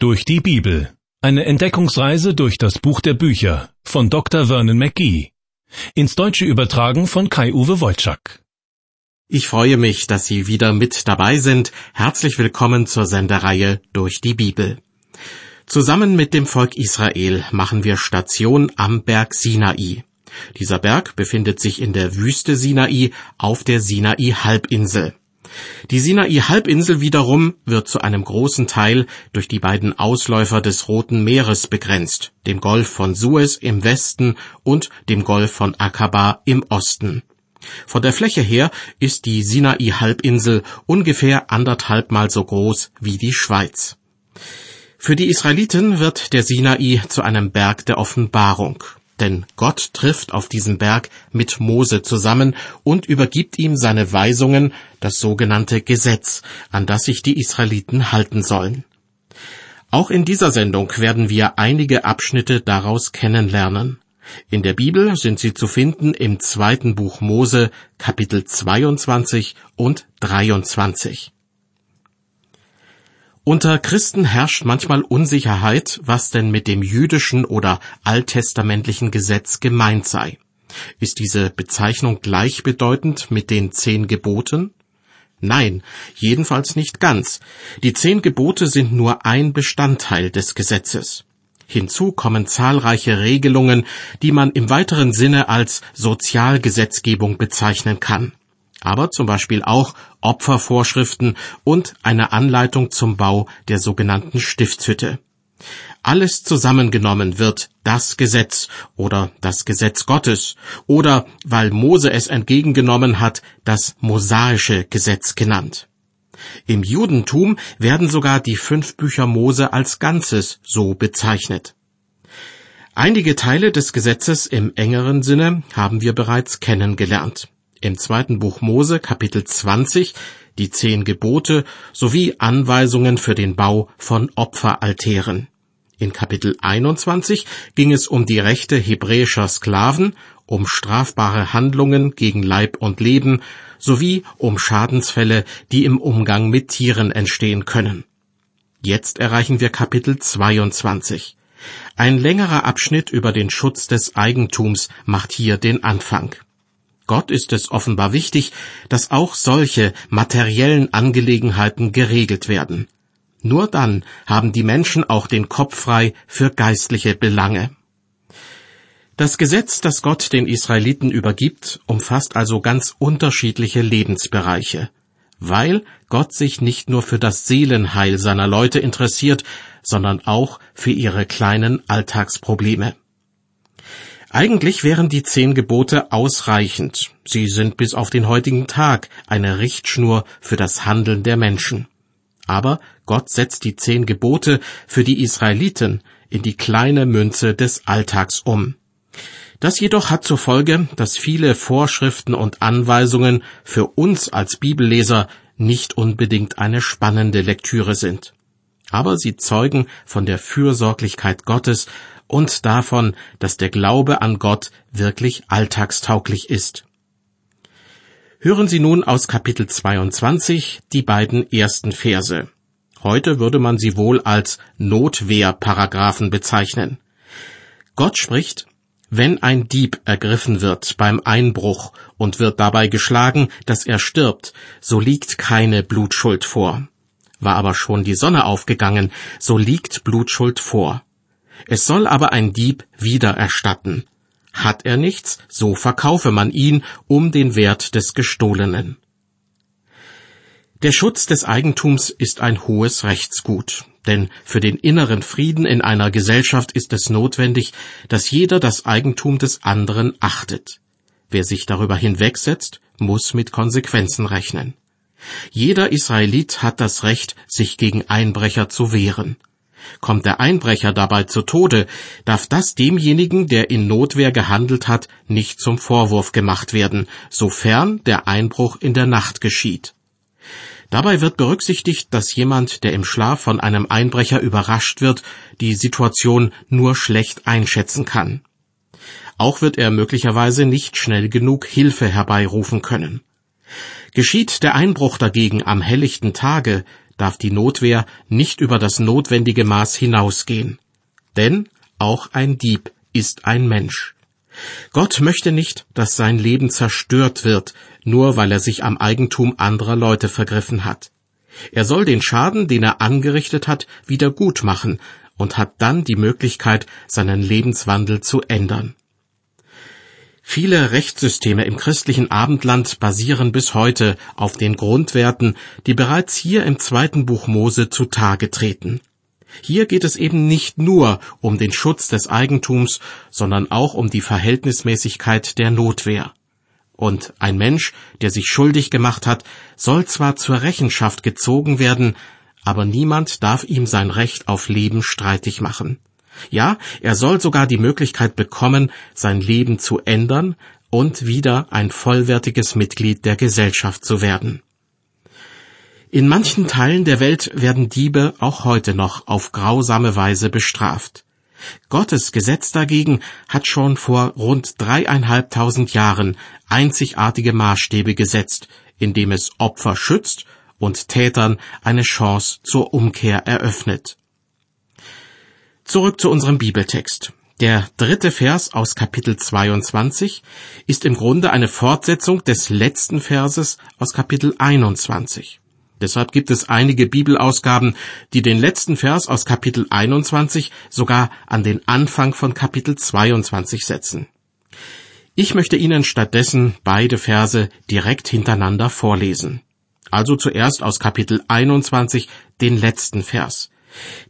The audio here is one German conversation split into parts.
Durch die Bibel. Eine Entdeckungsreise durch das Buch der Bücher von Dr. Vernon McGee. Ins Deutsche übertragen von Kai-Uwe Wolczak. Ich freue mich, dass Sie wieder mit dabei sind. Herzlich willkommen zur Sendereihe Durch die Bibel. Zusammen mit dem Volk Israel machen wir Station am Berg Sinai. Dieser Berg befindet sich in der Wüste Sinai auf der Sinai-Halbinsel. Die Sinai-Halbinsel wiederum wird zu einem großen Teil durch die beiden Ausläufer des Roten Meeres begrenzt, dem Golf von Suez im Westen und dem Golf von Aqaba im Osten. Von der Fläche her ist die Sinai-Halbinsel ungefähr anderthalbmal so groß wie die Schweiz. Für die Israeliten wird der Sinai zu einem Berg der Offenbarung denn Gott trifft auf diesem Berg mit Mose zusammen und übergibt ihm seine Weisungen, das sogenannte Gesetz, an das sich die Israeliten halten sollen. Auch in dieser Sendung werden wir einige Abschnitte daraus kennenlernen. In der Bibel sind sie zu finden im zweiten Buch Mose, Kapitel 22 und 23. Unter Christen herrscht manchmal Unsicherheit, was denn mit dem jüdischen oder alttestamentlichen Gesetz gemeint sei. Ist diese Bezeichnung gleichbedeutend mit den zehn Geboten? Nein, jedenfalls nicht ganz. Die zehn Gebote sind nur ein Bestandteil des Gesetzes. Hinzu kommen zahlreiche Regelungen, die man im weiteren Sinne als Sozialgesetzgebung bezeichnen kann aber zum Beispiel auch Opfervorschriften und eine Anleitung zum Bau der sogenannten Stiftshütte. Alles zusammengenommen wird das Gesetz oder das Gesetz Gottes oder, weil Mose es entgegengenommen hat, das mosaische Gesetz genannt. Im Judentum werden sogar die fünf Bücher Mose als Ganzes so bezeichnet. Einige Teile des Gesetzes im engeren Sinne haben wir bereits kennengelernt im zweiten Buch Mose Kapitel 20 die zehn Gebote sowie Anweisungen für den Bau von Opferaltären. In Kapitel 21 ging es um die Rechte hebräischer Sklaven, um strafbare Handlungen gegen Leib und Leben sowie um Schadensfälle, die im Umgang mit Tieren entstehen können. Jetzt erreichen wir Kapitel 22. Ein längerer Abschnitt über den Schutz des Eigentums macht hier den Anfang. Gott ist es offenbar wichtig, dass auch solche materiellen Angelegenheiten geregelt werden. Nur dann haben die Menschen auch den Kopf frei für geistliche Belange. Das Gesetz, das Gott den Israeliten übergibt, umfasst also ganz unterschiedliche Lebensbereiche, weil Gott sich nicht nur für das Seelenheil seiner Leute interessiert, sondern auch für ihre kleinen Alltagsprobleme. Eigentlich wären die zehn Gebote ausreichend. Sie sind bis auf den heutigen Tag eine Richtschnur für das Handeln der Menschen. Aber Gott setzt die zehn Gebote für die Israeliten in die kleine Münze des Alltags um. Das jedoch hat zur Folge, dass viele Vorschriften und Anweisungen für uns als Bibelleser nicht unbedingt eine spannende Lektüre sind. Aber sie zeugen von der Fürsorglichkeit Gottes und davon, dass der Glaube an Gott wirklich alltagstauglich ist. Hören Sie nun aus Kapitel 22 die beiden ersten Verse. Heute würde man sie wohl als Notwehrparagraphen bezeichnen. Gott spricht, wenn ein Dieb ergriffen wird beim Einbruch und wird dabei geschlagen, dass er stirbt, so liegt keine Blutschuld vor. War aber schon die Sonne aufgegangen, so liegt Blutschuld vor. Es soll aber ein Dieb wieder erstatten. Hat er nichts, so verkaufe man ihn um den Wert des Gestohlenen. Der Schutz des Eigentums ist ein hohes Rechtsgut, denn für den inneren Frieden in einer Gesellschaft ist es notwendig, dass jeder das Eigentum des anderen achtet. Wer sich darüber hinwegsetzt, muss mit Konsequenzen rechnen. Jeder Israelit hat das Recht, sich gegen Einbrecher zu wehren. Kommt der Einbrecher dabei zu Tode, darf das demjenigen, der in Notwehr gehandelt hat, nicht zum Vorwurf gemacht werden, sofern der Einbruch in der Nacht geschieht. Dabei wird berücksichtigt, dass jemand, der im Schlaf von einem Einbrecher überrascht wird, die Situation nur schlecht einschätzen kann. Auch wird er möglicherweise nicht schnell genug Hilfe herbeirufen können. Geschieht der Einbruch dagegen am helllichten Tage, darf die Notwehr nicht über das notwendige Maß hinausgehen. Denn auch ein Dieb ist ein Mensch. Gott möchte nicht, dass sein Leben zerstört wird, nur weil er sich am Eigentum anderer Leute vergriffen hat. Er soll den Schaden, den er angerichtet hat, wieder gut machen und hat dann die Möglichkeit, seinen Lebenswandel zu ändern. Viele Rechtssysteme im christlichen Abendland basieren bis heute auf den Grundwerten, die bereits hier im zweiten Buch Mose zutage treten. Hier geht es eben nicht nur um den Schutz des Eigentums, sondern auch um die Verhältnismäßigkeit der Notwehr. Und ein Mensch, der sich schuldig gemacht hat, soll zwar zur Rechenschaft gezogen werden, aber niemand darf ihm sein Recht auf Leben streitig machen. Ja, er soll sogar die Möglichkeit bekommen, sein Leben zu ändern und wieder ein vollwertiges Mitglied der Gesellschaft zu werden. In manchen Teilen der Welt werden Diebe auch heute noch auf grausame Weise bestraft. Gottes Gesetz dagegen hat schon vor rund dreieinhalbtausend Jahren einzigartige Maßstäbe gesetzt, indem es Opfer schützt und Tätern eine Chance zur Umkehr eröffnet. Zurück zu unserem Bibeltext. Der dritte Vers aus Kapitel 22 ist im Grunde eine Fortsetzung des letzten Verses aus Kapitel 21. Deshalb gibt es einige Bibelausgaben, die den letzten Vers aus Kapitel 21 sogar an den Anfang von Kapitel 22 setzen. Ich möchte Ihnen stattdessen beide Verse direkt hintereinander vorlesen. Also zuerst aus Kapitel 21 den letzten Vers.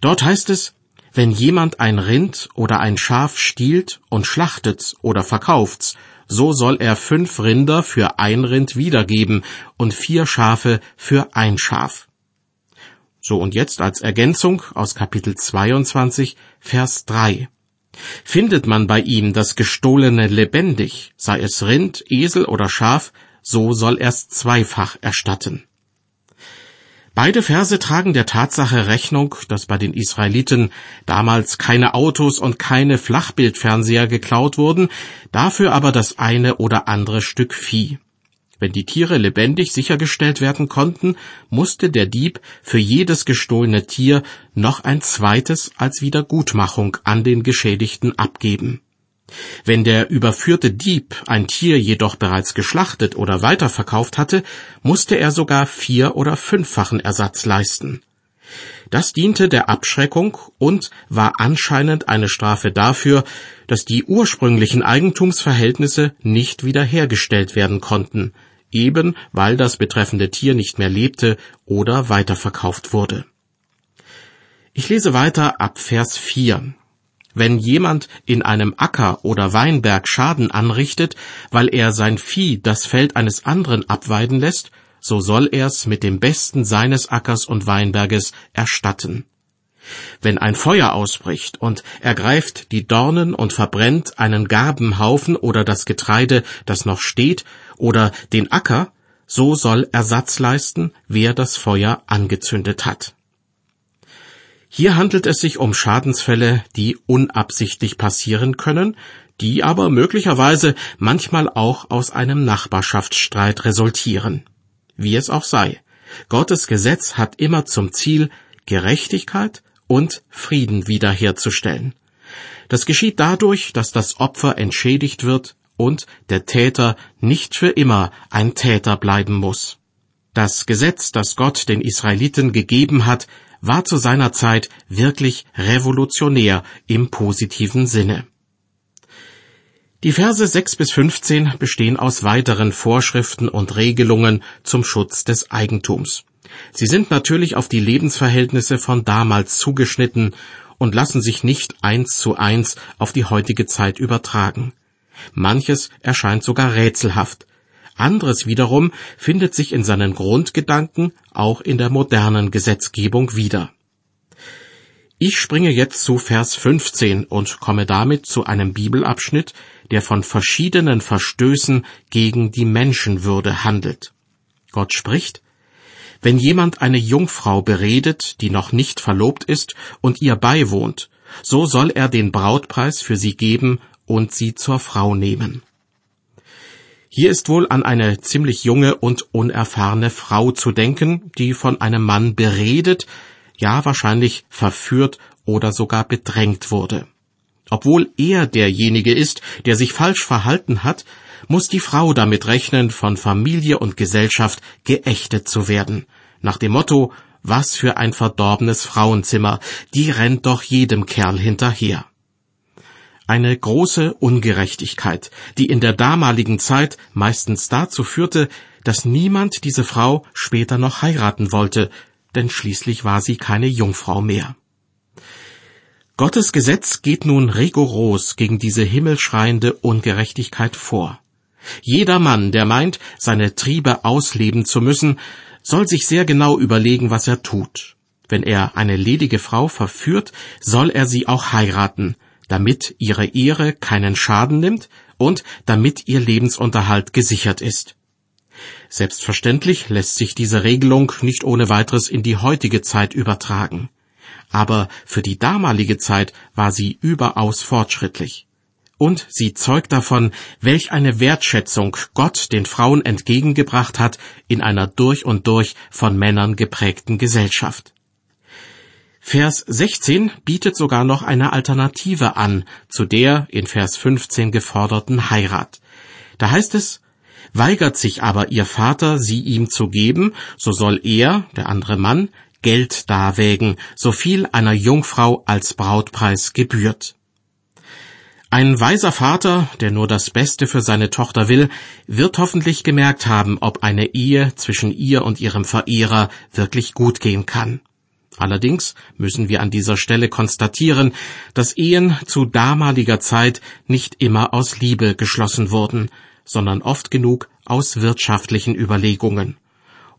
Dort heißt es, wenn jemand ein Rind oder ein Schaf stiehlt und schlachtet's oder verkauft's, so soll er fünf Rinder für ein Rind wiedergeben und vier Schafe für ein Schaf. So und jetzt als Ergänzung aus Kapitel 22, Vers 3. Findet man bei ihm das Gestohlene lebendig, sei es Rind, Esel oder Schaf, so soll er's zweifach erstatten. Beide Verse tragen der Tatsache Rechnung, dass bei den Israeliten damals keine Autos und keine Flachbildfernseher geklaut wurden, dafür aber das eine oder andere Stück Vieh. Wenn die Tiere lebendig sichergestellt werden konnten, musste der Dieb für jedes gestohlene Tier noch ein zweites als Wiedergutmachung an den Geschädigten abgeben. Wenn der überführte Dieb ein Tier jedoch bereits geschlachtet oder weiterverkauft hatte, musste er sogar vier- oder fünffachen Ersatz leisten. Das diente der Abschreckung und war anscheinend eine Strafe dafür, dass die ursprünglichen Eigentumsverhältnisse nicht wiederhergestellt werden konnten, eben weil das betreffende Tier nicht mehr lebte oder weiterverkauft wurde. Ich lese weiter ab Vers 4. Wenn jemand in einem Acker oder Weinberg Schaden anrichtet, weil er sein Vieh das Feld eines anderen abweiden lässt, so soll er's mit dem Besten seines Ackers und Weinberges erstatten. Wenn ein Feuer ausbricht und ergreift die Dornen und verbrennt einen Garbenhaufen oder das Getreide, das noch steht, oder den Acker, so soll Ersatz leisten, wer das Feuer angezündet hat. Hier handelt es sich um Schadensfälle, die unabsichtlich passieren können, die aber möglicherweise manchmal auch aus einem Nachbarschaftsstreit resultieren. Wie es auch sei, Gottes Gesetz hat immer zum Ziel, Gerechtigkeit und Frieden wiederherzustellen. Das geschieht dadurch, dass das Opfer entschädigt wird und der Täter nicht für immer ein Täter bleiben muss. Das Gesetz, das Gott den Israeliten gegeben hat, war zu seiner Zeit wirklich revolutionär im positiven Sinne. Die Verse 6 bis 15 bestehen aus weiteren Vorschriften und Regelungen zum Schutz des Eigentums. Sie sind natürlich auf die Lebensverhältnisse von damals zugeschnitten und lassen sich nicht eins zu eins auf die heutige Zeit übertragen. Manches erscheint sogar rätselhaft, anderes wiederum findet sich in seinen Grundgedanken auch in der modernen Gesetzgebung wieder. Ich springe jetzt zu Vers 15 und komme damit zu einem Bibelabschnitt, der von verschiedenen Verstößen gegen die Menschenwürde handelt. Gott spricht, wenn jemand eine Jungfrau beredet, die noch nicht verlobt ist und ihr beiwohnt, so soll er den Brautpreis für sie geben und sie zur Frau nehmen. Hier ist wohl an eine ziemlich junge und unerfahrene Frau zu denken, die von einem Mann beredet, ja wahrscheinlich verführt oder sogar bedrängt wurde. Obwohl er derjenige ist, der sich falsch verhalten hat, muss die Frau damit rechnen, von Familie und Gesellschaft geächtet zu werden. Nach dem Motto, was für ein verdorbenes Frauenzimmer, die rennt doch jedem Kerl hinterher. Eine große Ungerechtigkeit, die in der damaligen Zeit meistens dazu führte, dass niemand diese Frau später noch heiraten wollte, denn schließlich war sie keine Jungfrau mehr. Gottes Gesetz geht nun rigoros gegen diese himmelschreiende Ungerechtigkeit vor. Jeder Mann, der meint, seine Triebe ausleben zu müssen, soll sich sehr genau überlegen, was er tut. Wenn er eine ledige Frau verführt, soll er sie auch heiraten, damit ihre Ehre keinen Schaden nimmt und damit ihr Lebensunterhalt gesichert ist. Selbstverständlich lässt sich diese Regelung nicht ohne weiteres in die heutige Zeit übertragen. Aber für die damalige Zeit war sie überaus fortschrittlich. Und sie zeugt davon, welch eine Wertschätzung Gott den Frauen entgegengebracht hat in einer durch und durch von Männern geprägten Gesellschaft. Vers 16 bietet sogar noch eine Alternative an zu der in Vers 15 geforderten Heirat. Da heißt es, weigert sich aber ihr Vater, sie ihm zu geben, so soll er, der andere Mann, Geld darwägen, so viel einer Jungfrau als Brautpreis gebührt. Ein weiser Vater, der nur das Beste für seine Tochter will, wird hoffentlich gemerkt haben, ob eine Ehe zwischen ihr und ihrem Verehrer wirklich gut gehen kann. Allerdings müssen wir an dieser Stelle konstatieren, dass Ehen zu damaliger Zeit nicht immer aus Liebe geschlossen wurden, sondern oft genug aus wirtschaftlichen Überlegungen.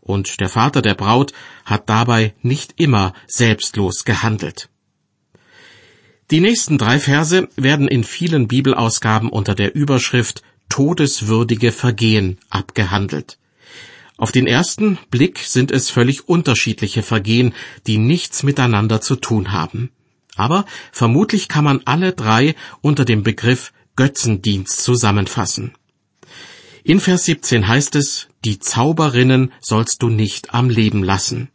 Und der Vater der Braut hat dabei nicht immer selbstlos gehandelt. Die nächsten drei Verse werden in vielen Bibelausgaben unter der Überschrift Todeswürdige Vergehen abgehandelt. Auf den ersten Blick sind es völlig unterschiedliche Vergehen, die nichts miteinander zu tun haben. Aber vermutlich kann man alle drei unter dem Begriff Götzendienst zusammenfassen. In Vers 17 heißt es, die Zauberinnen sollst du nicht am Leben lassen.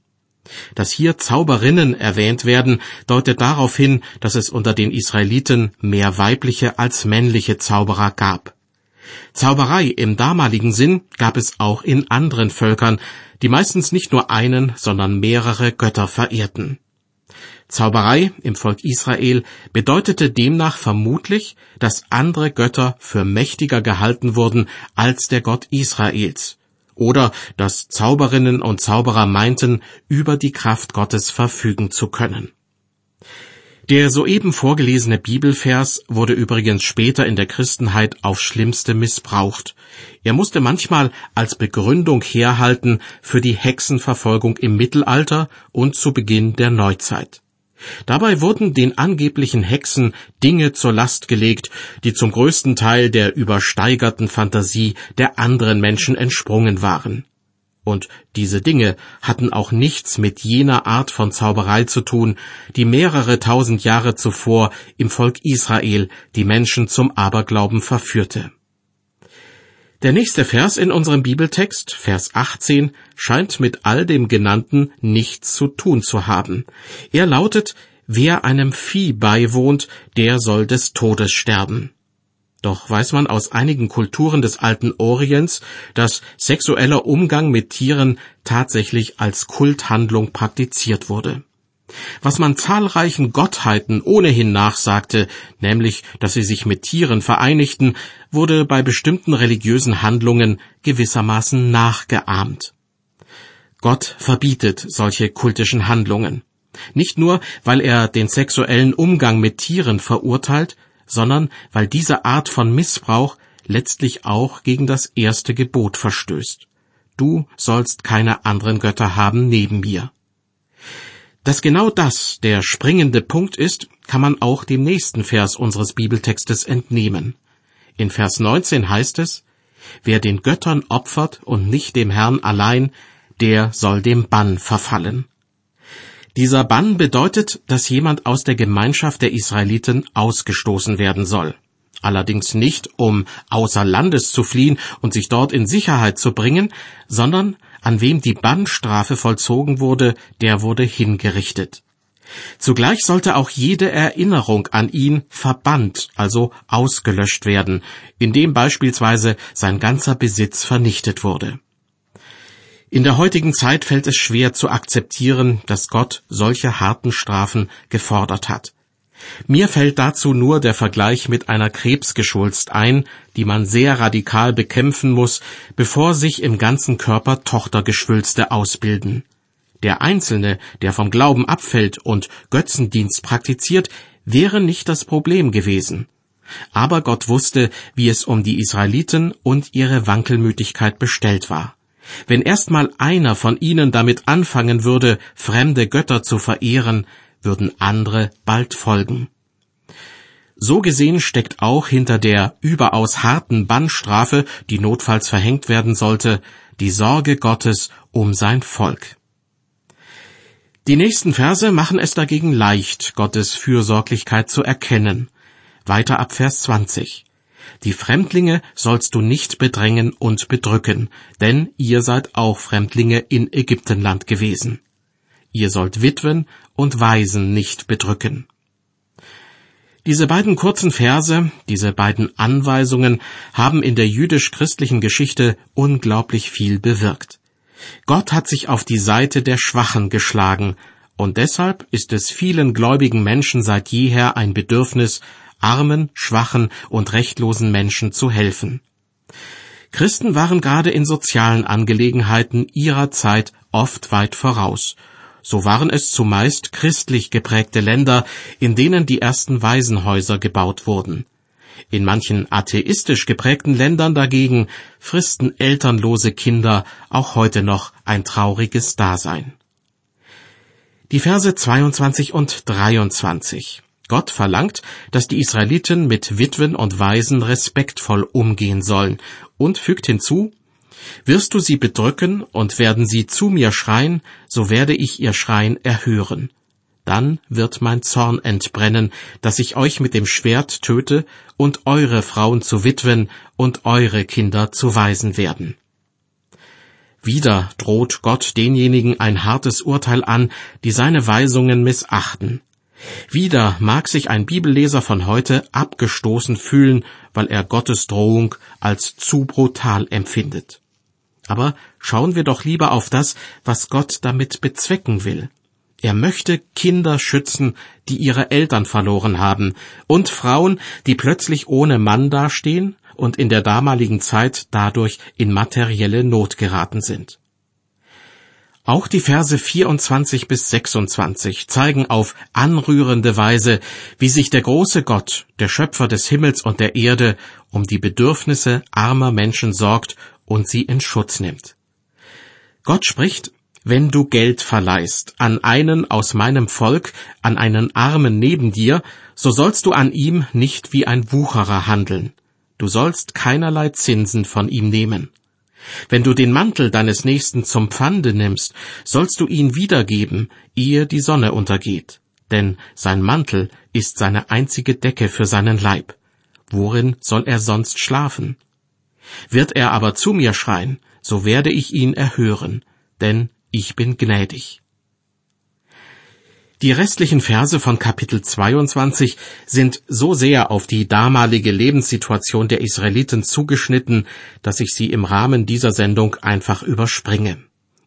Dass hier Zauberinnen erwähnt werden, deutet darauf hin, dass es unter den Israeliten mehr weibliche als männliche Zauberer gab. Zauberei im damaligen Sinn gab es auch in anderen Völkern, die meistens nicht nur einen, sondern mehrere Götter verehrten. Zauberei im Volk Israel bedeutete demnach vermutlich, dass andere Götter für mächtiger gehalten wurden als der Gott Israels, oder dass Zauberinnen und Zauberer meinten, über die Kraft Gottes verfügen zu können. Der soeben vorgelesene Bibelvers wurde übrigens später in der Christenheit aufs schlimmste missbraucht. Er musste manchmal als Begründung herhalten für die Hexenverfolgung im Mittelalter und zu Beginn der Neuzeit. Dabei wurden den angeblichen Hexen Dinge zur Last gelegt, die zum größten Teil der übersteigerten Fantasie der anderen Menschen entsprungen waren. Und diese Dinge hatten auch nichts mit jener Art von Zauberei zu tun, die mehrere tausend Jahre zuvor im Volk Israel die Menschen zum Aberglauben verführte. Der nächste Vers in unserem Bibeltext, Vers 18, scheint mit all dem Genannten nichts zu tun zu haben. Er lautet, wer einem Vieh beiwohnt, der soll des Todes sterben. Doch weiß man aus einigen Kulturen des alten Orients, dass sexueller Umgang mit Tieren tatsächlich als Kulthandlung praktiziert wurde was man zahlreichen Gottheiten ohnehin nachsagte, nämlich, dass sie sich mit Tieren vereinigten, wurde bei bestimmten religiösen Handlungen gewissermaßen nachgeahmt. Gott verbietet solche kultischen Handlungen. Nicht nur, weil er den sexuellen Umgang mit Tieren verurteilt, sondern weil diese Art von Missbrauch letztlich auch gegen das erste Gebot verstößt. Du sollst keine anderen Götter haben neben mir. Dass genau das der springende Punkt ist, kann man auch dem nächsten Vers unseres Bibeltextes entnehmen. In Vers 19 heißt es, Wer den Göttern opfert und nicht dem Herrn allein, der soll dem Bann verfallen. Dieser Bann bedeutet, dass jemand aus der Gemeinschaft der Israeliten ausgestoßen werden soll. allerdings nicht, um außer Landes zu fliehen und sich dort in Sicherheit zu bringen, sondern an wem die Bannstrafe vollzogen wurde, der wurde hingerichtet. Zugleich sollte auch jede Erinnerung an ihn verbannt, also ausgelöscht werden, indem beispielsweise sein ganzer Besitz vernichtet wurde. In der heutigen Zeit fällt es schwer zu akzeptieren, dass Gott solche harten Strafen gefordert hat. Mir fällt dazu nur der Vergleich mit einer Krebsgeschwulst ein, die man sehr radikal bekämpfen muss, bevor sich im ganzen Körper Tochtergeschwülste ausbilden. Der Einzelne, der vom Glauben abfällt und Götzendienst praktiziert, wäre nicht das Problem gewesen. Aber Gott wusste, wie es um die Israeliten und ihre Wankelmütigkeit bestellt war. Wenn erstmal einer von ihnen damit anfangen würde, fremde Götter zu verehren, würden andere bald folgen. So gesehen steckt auch hinter der überaus harten Bannstrafe, die notfalls verhängt werden sollte, die Sorge Gottes um sein Volk. Die nächsten Verse machen es dagegen leicht, Gottes Fürsorglichkeit zu erkennen. Weiter ab Vers 20. Die Fremdlinge sollst du nicht bedrängen und bedrücken, denn ihr seid auch Fremdlinge in Ägyptenland gewesen. Ihr sollt Witwen und Waisen nicht bedrücken. Diese beiden kurzen Verse, diese beiden Anweisungen haben in der jüdisch-christlichen Geschichte unglaublich viel bewirkt. Gott hat sich auf die Seite der Schwachen geschlagen, und deshalb ist es vielen gläubigen Menschen seit jeher ein Bedürfnis, armen, schwachen und rechtlosen Menschen zu helfen. Christen waren gerade in sozialen Angelegenheiten ihrer Zeit oft weit voraus. So waren es zumeist christlich geprägte Länder, in denen die ersten Waisenhäuser gebaut wurden. In manchen atheistisch geprägten Ländern dagegen fristen elternlose Kinder auch heute noch ein trauriges Dasein. Die Verse 22 und 23. Gott verlangt, dass die Israeliten mit Witwen und Waisen respektvoll umgehen sollen und fügt hinzu, wirst du sie bedrücken und werden sie zu mir schreien, so werde ich ihr Schreien erhören. Dann wird mein Zorn entbrennen, dass ich euch mit dem Schwert töte und eure Frauen zu Witwen und eure Kinder zu Waisen werden. Wieder droht Gott denjenigen ein hartes Urteil an, die seine Weisungen missachten. Wieder mag sich ein Bibelleser von heute abgestoßen fühlen, weil er Gottes Drohung als zu brutal empfindet. Aber schauen wir doch lieber auf das, was Gott damit bezwecken will. Er möchte Kinder schützen, die ihre Eltern verloren haben, und Frauen, die plötzlich ohne Mann dastehen und in der damaligen Zeit dadurch in materielle Not geraten sind. Auch die Verse 24 bis 26 zeigen auf anrührende Weise, wie sich der große Gott, der Schöpfer des Himmels und der Erde, um die Bedürfnisse armer Menschen sorgt und sie in Schutz nimmt. Gott spricht, wenn du Geld verleihst an einen aus meinem Volk, an einen Armen neben dir, so sollst du an ihm nicht wie ein Wucherer handeln. Du sollst keinerlei Zinsen von ihm nehmen. Wenn du den Mantel deines Nächsten zum Pfande nimmst, sollst du ihn wiedergeben, ehe die Sonne untergeht. Denn sein Mantel ist seine einzige Decke für seinen Leib. Worin soll er sonst schlafen? Wird er aber zu mir schreien, so werde ich ihn erhören, denn ich bin gnädig. Die restlichen Verse von Kapitel 22 sind so sehr auf die damalige Lebenssituation der Israeliten zugeschnitten, dass ich sie im Rahmen dieser Sendung einfach überspringe.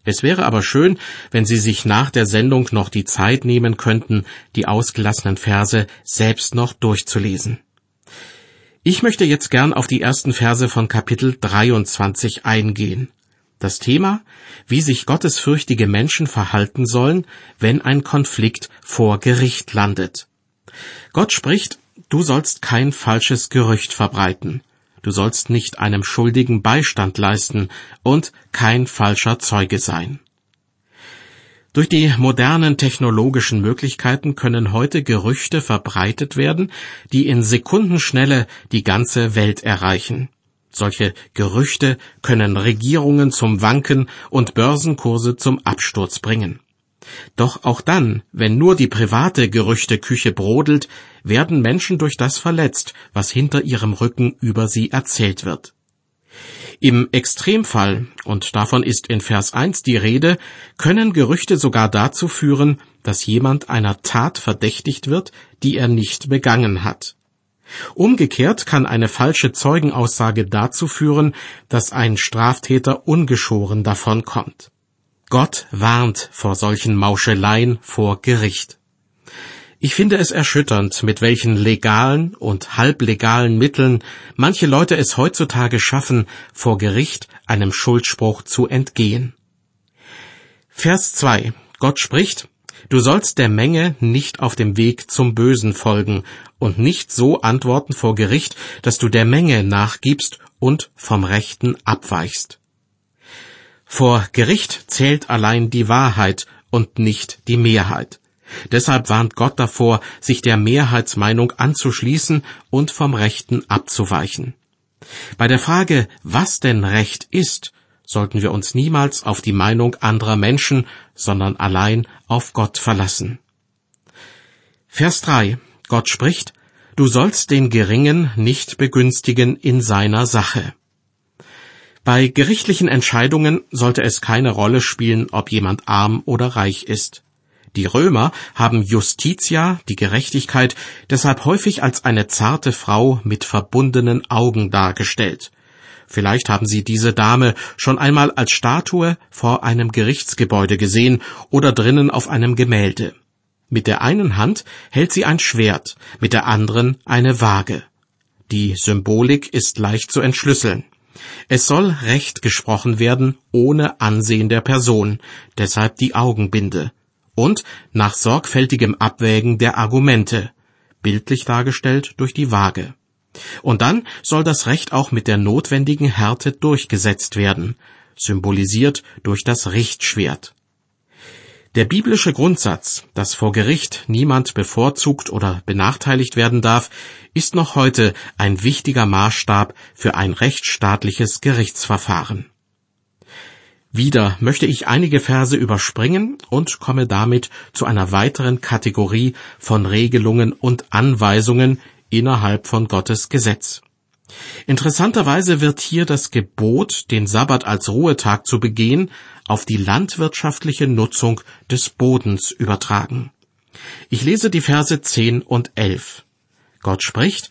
Es wäre aber schön, wenn Sie sich nach der Sendung noch die Zeit nehmen könnten, die ausgelassenen Verse selbst noch durchzulesen. Ich möchte jetzt gern auf die ersten Verse von Kapitel 23 eingehen. Das Thema, wie sich gottesfürchtige Menschen verhalten sollen, wenn ein Konflikt vor Gericht landet. Gott spricht, du sollst kein falsches Gerücht verbreiten, du sollst nicht einem Schuldigen Beistand leisten und kein falscher Zeuge sein. Durch die modernen technologischen Möglichkeiten können heute Gerüchte verbreitet werden, die in Sekundenschnelle die ganze Welt erreichen. Solche Gerüchte können Regierungen zum Wanken und Börsenkurse zum Absturz bringen. Doch auch dann, wenn nur die private Gerüchteküche brodelt, werden Menschen durch das verletzt, was hinter ihrem Rücken über sie erzählt wird. Im Extremfall, und davon ist in Vers 1 die Rede, können Gerüchte sogar dazu führen, dass jemand einer Tat verdächtigt wird, die er nicht begangen hat. Umgekehrt kann eine falsche Zeugenaussage dazu führen, dass ein Straftäter ungeschoren davonkommt. Gott warnt vor solchen Mauscheleien vor Gericht. Ich finde es erschütternd, mit welchen legalen und halblegalen Mitteln manche Leute es heutzutage schaffen, vor Gericht einem Schuldspruch zu entgehen. Vers 2. Gott spricht, Du sollst der Menge nicht auf dem Weg zum Bösen folgen und nicht so antworten vor Gericht, dass du der Menge nachgibst und vom Rechten abweichst. Vor Gericht zählt allein die Wahrheit und nicht die Mehrheit. Deshalb warnt Gott davor, sich der Mehrheitsmeinung anzuschließen und vom Rechten abzuweichen. Bei der Frage, was denn Recht ist, sollten wir uns niemals auf die Meinung anderer Menschen, sondern allein auf Gott verlassen. Vers 3. Gott spricht, Du sollst den Geringen nicht begünstigen in seiner Sache. Bei gerichtlichen Entscheidungen sollte es keine Rolle spielen, ob jemand arm oder reich ist. Die Römer haben Justitia, die Gerechtigkeit, deshalb häufig als eine zarte Frau mit verbundenen Augen dargestellt. Vielleicht haben Sie diese Dame schon einmal als Statue vor einem Gerichtsgebäude gesehen oder drinnen auf einem Gemälde. Mit der einen Hand hält sie ein Schwert, mit der anderen eine Waage. Die Symbolik ist leicht zu entschlüsseln. Es soll Recht gesprochen werden ohne Ansehen der Person, deshalb die Augenbinde und nach sorgfältigem Abwägen der Argumente, bildlich dargestellt durch die Waage. Und dann soll das Recht auch mit der notwendigen Härte durchgesetzt werden, symbolisiert durch das Richtschwert. Der biblische Grundsatz, dass vor Gericht niemand bevorzugt oder benachteiligt werden darf, ist noch heute ein wichtiger Maßstab für ein rechtsstaatliches Gerichtsverfahren. Wieder möchte ich einige Verse überspringen und komme damit zu einer weiteren Kategorie von Regelungen und Anweisungen innerhalb von Gottes Gesetz. Interessanterweise wird hier das Gebot, den Sabbat als Ruhetag zu begehen, auf die landwirtschaftliche Nutzung des Bodens übertragen. Ich lese die Verse 10 und 11. Gott spricht,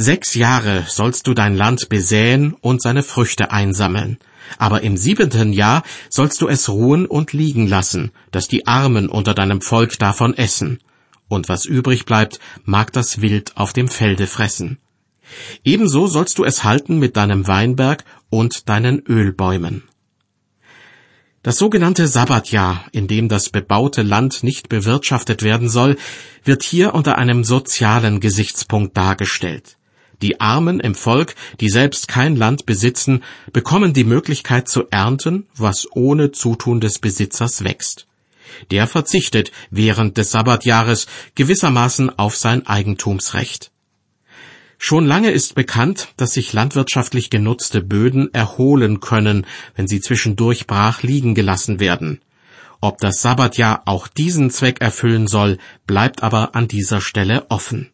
Sechs Jahre sollst du dein Land besäen und seine Früchte einsammeln. Aber im siebenten Jahr sollst du es ruhen und liegen lassen, dass die Armen unter deinem Volk davon essen. Und was übrig bleibt, mag das Wild auf dem Felde fressen. Ebenso sollst du es halten mit deinem Weinberg und deinen Ölbäumen. Das sogenannte Sabbatjahr, in dem das bebaute Land nicht bewirtschaftet werden soll, wird hier unter einem sozialen Gesichtspunkt dargestellt. Die Armen im Volk, die selbst kein Land besitzen, bekommen die Möglichkeit zu ernten, was ohne Zutun des Besitzers wächst. Der verzichtet während des Sabbatjahres gewissermaßen auf sein Eigentumsrecht. Schon lange ist bekannt, dass sich landwirtschaftlich genutzte Böden erholen können, wenn sie zwischendurch brach liegen gelassen werden. Ob das Sabbatjahr auch diesen Zweck erfüllen soll, bleibt aber an dieser Stelle offen.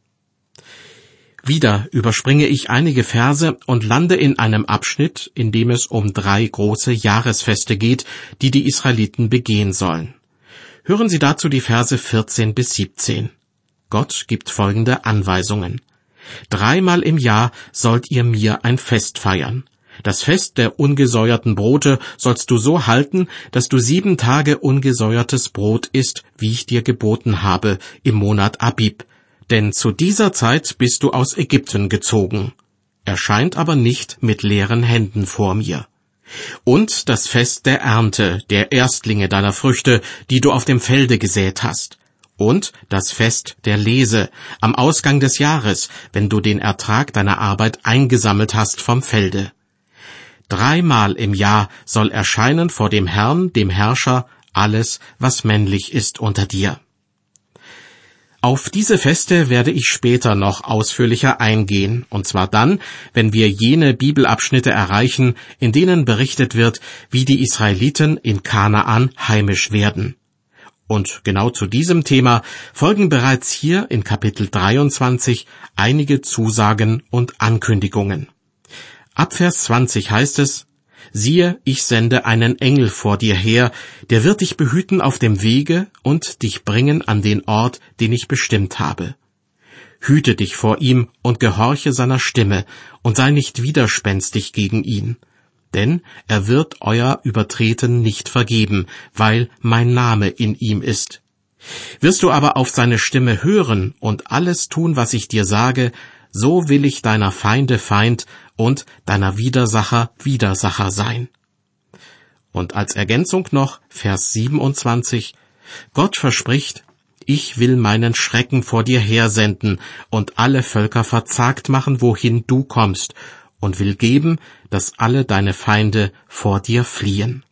Wieder überspringe ich einige Verse und lande in einem Abschnitt, in dem es um drei große Jahresfeste geht, die die Israeliten begehen sollen. Hören Sie dazu die Verse 14 bis 17. Gott gibt folgende Anweisungen. Dreimal im Jahr sollt ihr mir ein Fest feiern. Das Fest der ungesäuerten Brote sollst du so halten, dass du sieben Tage ungesäuertes Brot isst, wie ich dir geboten habe, im Monat Abib, denn zu dieser Zeit bist du aus Ägypten gezogen. Erscheint aber nicht mit leeren Händen vor mir. Und das Fest der Ernte, der Erstlinge deiner Früchte, die du auf dem Felde gesät hast. Und das Fest der Lese, am Ausgang des Jahres, wenn du den Ertrag deiner Arbeit eingesammelt hast vom Felde. Dreimal im Jahr soll erscheinen vor dem Herrn, dem Herrscher, alles, was männlich ist unter dir. Auf diese Feste werde ich später noch ausführlicher eingehen, und zwar dann, wenn wir jene Bibelabschnitte erreichen, in denen berichtet wird, wie die Israeliten in Kanaan heimisch werden. Und genau zu diesem Thema folgen bereits hier in Kapitel 23 einige Zusagen und Ankündigungen. Ab Vers 20 heißt es, Siehe, ich sende einen Engel vor dir her, der wird dich behüten auf dem Wege und dich bringen an den Ort, den ich bestimmt habe. Hüte dich vor ihm und gehorche seiner Stimme und sei nicht widerspenstig gegen ihn. Denn er wird euer Übertreten nicht vergeben, weil mein Name in ihm ist. Wirst du aber auf seine Stimme hören und alles tun, was ich dir sage, so will ich deiner Feinde Feind und deiner Widersacher Widersacher sein. Und als Ergänzung noch Vers 27, Gott verspricht, ich will meinen Schrecken vor dir hersenden und alle Völker verzagt machen, wohin du kommst, und will geben, dass alle deine Feinde vor dir fliehen.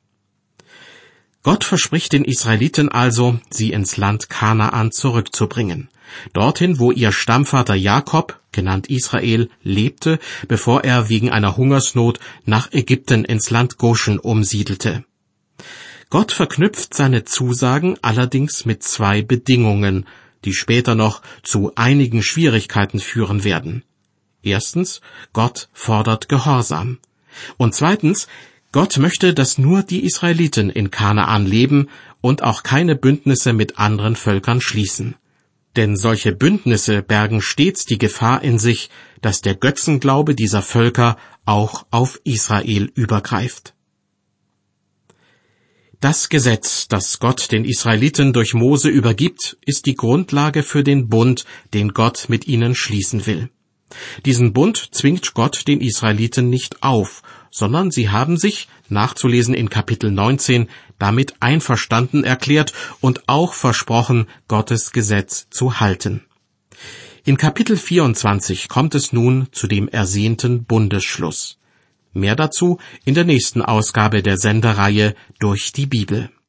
Gott verspricht den Israeliten also, sie ins Land Kanaan zurückzubringen, dorthin, wo ihr Stammvater Jakob, genannt Israel, lebte, bevor er wegen einer Hungersnot nach Ägypten ins Land Goshen umsiedelte. Gott verknüpft seine Zusagen allerdings mit zwei Bedingungen, die später noch zu einigen Schwierigkeiten führen werden. Erstens, Gott fordert Gehorsam. Und zweitens, Gott möchte, dass nur die Israeliten in Kanaan leben und auch keine Bündnisse mit anderen Völkern schließen. Denn solche Bündnisse bergen stets die Gefahr in sich, dass der Götzenglaube dieser Völker auch auf Israel übergreift. Das Gesetz, das Gott den Israeliten durch Mose übergibt, ist die Grundlage für den Bund, den Gott mit ihnen schließen will. Diesen Bund zwingt Gott den Israeliten nicht auf, sondern sie haben sich, nachzulesen in Kapitel 19, damit einverstanden erklärt und auch versprochen, Gottes Gesetz zu halten. In Kapitel 24 kommt es nun zu dem ersehnten Bundesschluss. Mehr dazu in der nächsten Ausgabe der Sendereihe durch die Bibel.